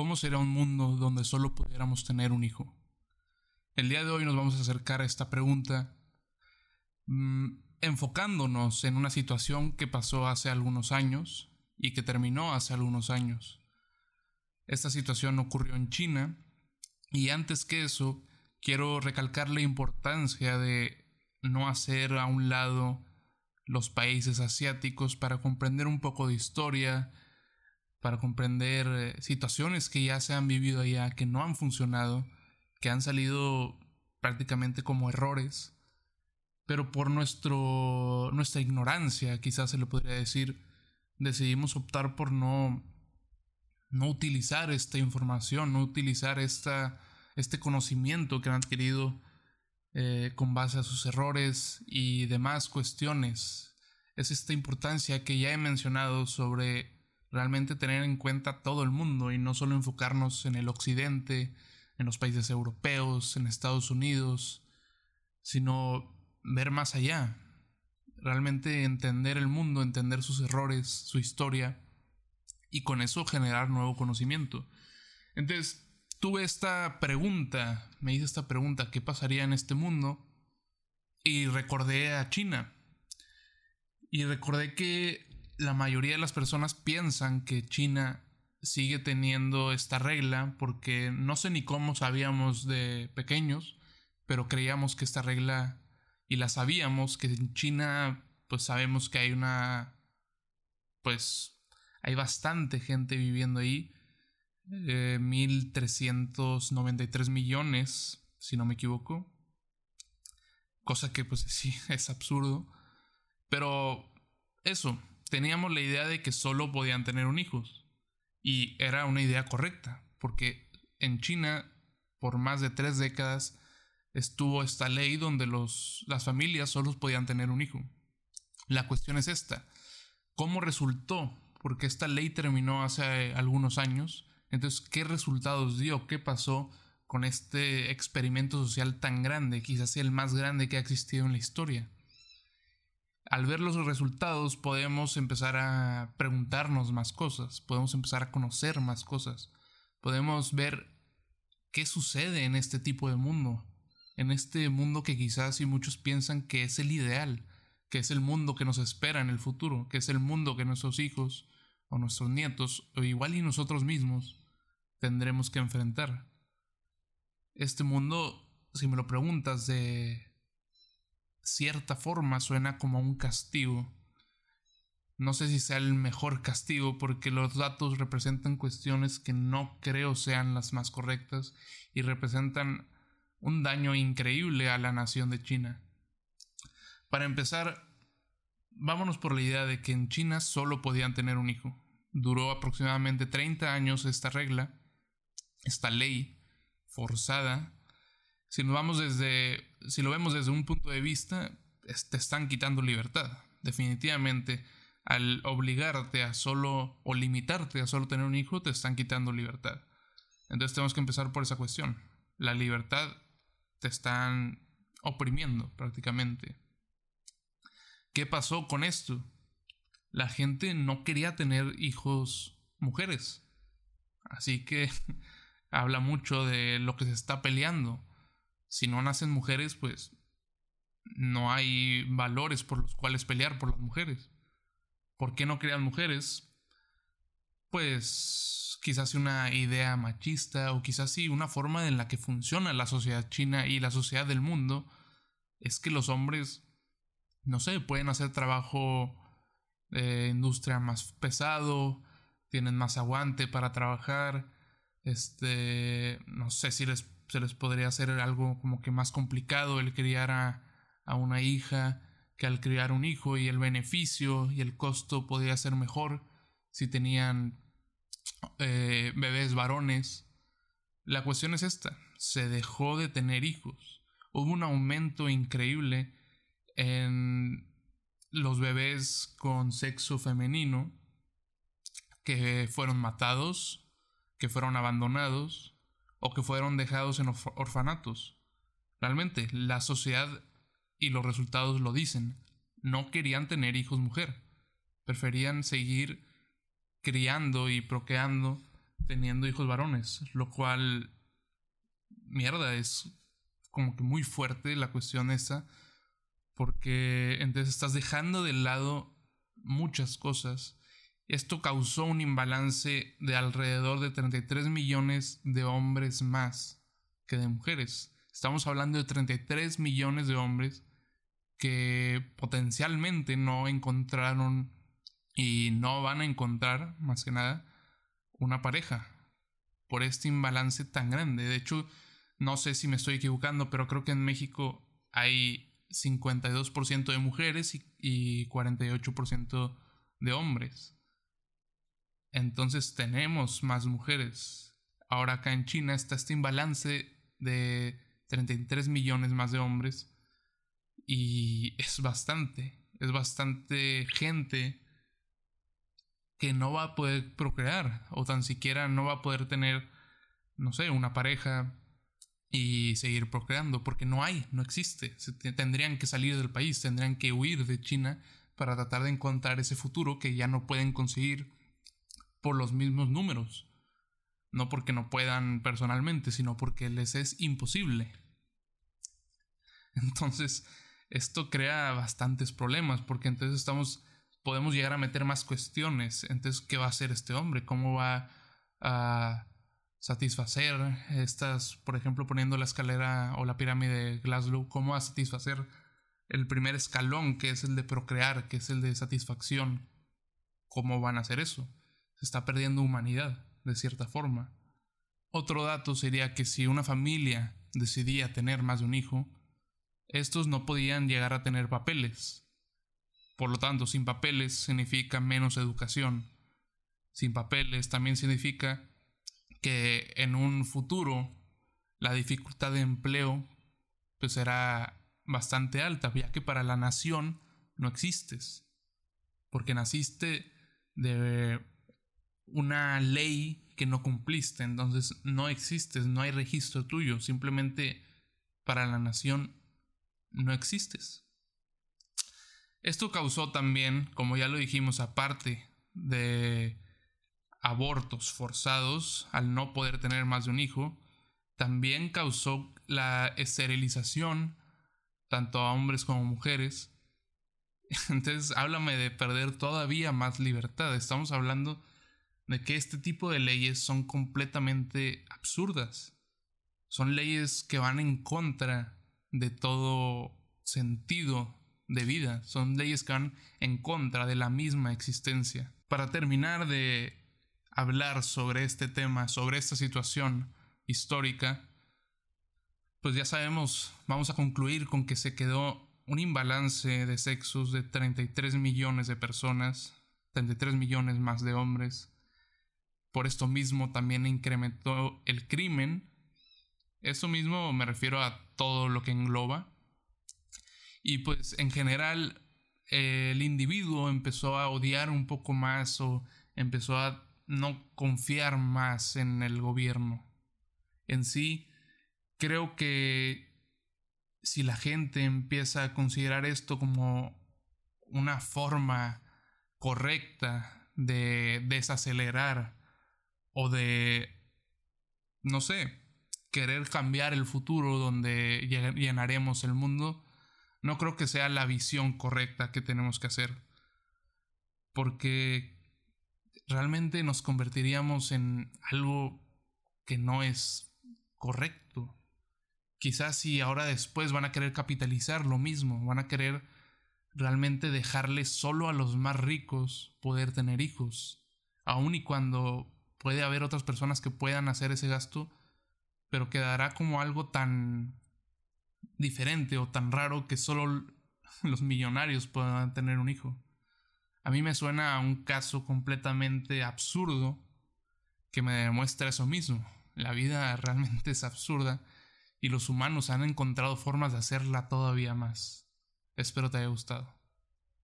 ¿Cómo sería un mundo donde solo pudiéramos tener un hijo? El día de hoy nos vamos a acercar a esta pregunta mm, enfocándonos en una situación que pasó hace algunos años y que terminó hace algunos años. Esta situación ocurrió en China y antes que eso quiero recalcar la importancia de no hacer a un lado los países asiáticos para comprender un poco de historia, para comprender eh, situaciones que ya se han vivido allá, que no han funcionado, que han salido prácticamente como errores, pero por nuestro, nuestra ignorancia, quizás se le podría decir, decidimos optar por no, no utilizar esta información, no utilizar esta, este conocimiento que han adquirido eh, con base a sus errores y demás cuestiones. Es esta importancia que ya he mencionado sobre realmente tener en cuenta todo el mundo y no solo enfocarnos en el occidente, en los países europeos, en Estados Unidos, sino ver más allá, realmente entender el mundo, entender sus errores, su historia y con eso generar nuevo conocimiento. Entonces, tuve esta pregunta, me hice esta pregunta, ¿qué pasaría en este mundo? Y recordé a China. Y recordé que la mayoría de las personas piensan que China sigue teniendo esta regla porque no sé ni cómo sabíamos de pequeños, pero creíamos que esta regla y la sabíamos que en China pues sabemos que hay una pues hay bastante gente viviendo ahí, eh, 1393 millones, si no me equivoco, cosa que pues sí es absurdo, pero eso, teníamos la idea de que solo podían tener un hijo. Y era una idea correcta, porque en China, por más de tres décadas, estuvo esta ley donde los, las familias solo podían tener un hijo. La cuestión es esta. ¿Cómo resultó? Porque esta ley terminó hace algunos años. Entonces, ¿qué resultados dio? ¿Qué pasó con este experimento social tan grande? Quizás el más grande que ha existido en la historia al ver los resultados podemos empezar a preguntarnos más cosas, podemos empezar a conocer más cosas, podemos ver qué sucede en este tipo de mundo, en este mundo que quizás y muchos piensan que es el ideal, que es el mundo que nos espera en el futuro, que es el mundo que nuestros hijos o nuestros nietos o igual y nosotros mismos tendremos que enfrentar. Este mundo, si me lo preguntas de cierta forma suena como un castigo. No sé si sea el mejor castigo porque los datos representan cuestiones que no creo sean las más correctas y representan un daño increíble a la nación de China. Para empezar, vámonos por la idea de que en China solo podían tener un hijo. Duró aproximadamente 30 años esta regla, esta ley forzada si nos vamos desde, si lo vemos desde un punto de vista, te están quitando libertad. Definitivamente, al obligarte a solo o limitarte a solo tener un hijo, te están quitando libertad. Entonces tenemos que empezar por esa cuestión. La libertad te están oprimiendo prácticamente. ¿Qué pasó con esto? La gente no quería tener hijos mujeres. Así que habla mucho de lo que se está peleando si no nacen mujeres, pues no hay valores por los cuales pelear por las mujeres. ¿Por qué no crean mujeres? Pues quizás una idea machista o quizás sí una forma en la que funciona la sociedad china y la sociedad del mundo es que los hombres, no sé, pueden hacer trabajo de industria más pesado, tienen más aguante para trabajar, este, no sé si les se les podría hacer algo como que más complicado el criar a, una hija que al criar un hijo y el beneficio y el costo podría ser mejor si tenían eh, bebés varones. La cuestión es esta, se dejó de tener hijos. Hubo un aumento increíble en los bebés con sexo femenino que fueron matados, que fueron abandonados, o que fueron dejados en orfanatos. Realmente, la sociedad y los resultados lo dicen. No querían tener hijos mujer. Preferían seguir criando y procreando teniendo hijos varones, lo cual, mierda, es como que muy fuerte la cuestión esa, porque entonces estás dejando de lado muchas cosas. Esto causó un imbalance de alrededor de 33 millones de hombres más que de mujeres. Estamos hablando de 33 millones de hombres que potencialmente no encontraron y no van a encontrar, más que nada, una pareja por este imbalance tan grande. De hecho, no sé si me estoy equivocando, pero creo que en México hay 52% de mujeres y, 48% de hombres. Entonces tenemos más mujeres. Ahora acá en China está este imbalance de 33 millones más de hombres y es bastante, es bastante gente que no va a poder procrear o tan siquiera no va a poder tener, no sé, una pareja y seguir procreando porque no hay, no existe. tendrían que salir del país, tendrían que huir de China para tratar de encontrar ese futuro que ya no pueden conseguir por los mismos números. No porque no puedan personalmente, sino porque les es imposible. Entonces, esto crea bastantes problemas porque entonces estamos podemos llegar a meter más cuestiones. Entonces, ¿qué va a hacer este hombre? ¿Cómo va a satisfacer estas, por ejemplo, poniendo la escalera o la pirámide de Glasgow, cómo va a satisfacer el primer escalón, que es el de procrear, que es el de satisfacción? ¿Cómo van a hacer eso? Se está perdiendo humanidad, de cierta forma. Otro dato sería que si una familia decidía tener más de un hijo, estos no podían llegar a tener papeles, por lo tanto, sin papeles significa menos educación. Sin papeles también significa que en un futuro la dificultad de empleo pues será bastante alta, ya que para la nación no existes, porque naciste de una ley que no cumpliste, entonces no existes, no hay registro tuyo, simplemente para la nación no existes. Esto causó también, como ya lo dijimos, aparte de abortos forzados al no poder tener más de un hijo, también causó la esterilización tanto a hombres como mujeres. Entonces, háblame de perder todavía más libertad. Estamos hablando de que este tipo de leyes son completamente absurdas. Son leyes que van en contra de todo sentido de vida, son leyes que van en contra de la misma existencia. Para terminar de hablar sobre este tema, sobre esta situación histórica, pues ya sabemos, vamos a concluir con que se quedó un imbalance de sexos de 33 millones de personas, 33 millones más de hombres. Por esto mismo también incrementó el crimen. Eso mismo me refiero a todo lo que engloba y pues en general el individuo empezó a odiar un poco más o empezó a no confiar más en el gobierno. En sí, creo que si la gente empieza a considerar esto como una forma correcta de desacelerar o de, no sé, querer cambiar el futuro donde llenaremos el mundo, no creo que sea la visión correcta que tenemos que hacer. Porque realmente nos convertiríamos en algo que no es correcto. Quizás si ahora después van a querer capitalizar lo mismo, van a querer realmente dejarle solo a los más ricos poder tener hijos, aun y cuando puede haber otras personas que puedan hacer ese gasto, pero quedará como algo tan diferente o tan raro que solo los millonarios puedan tener un hijo. A mí me suena a un caso completamente absurdo que me demuestra eso mismo. La vida realmente es absurda y los humanos han encontrado formas de hacerla todavía más. Espero te haya gustado.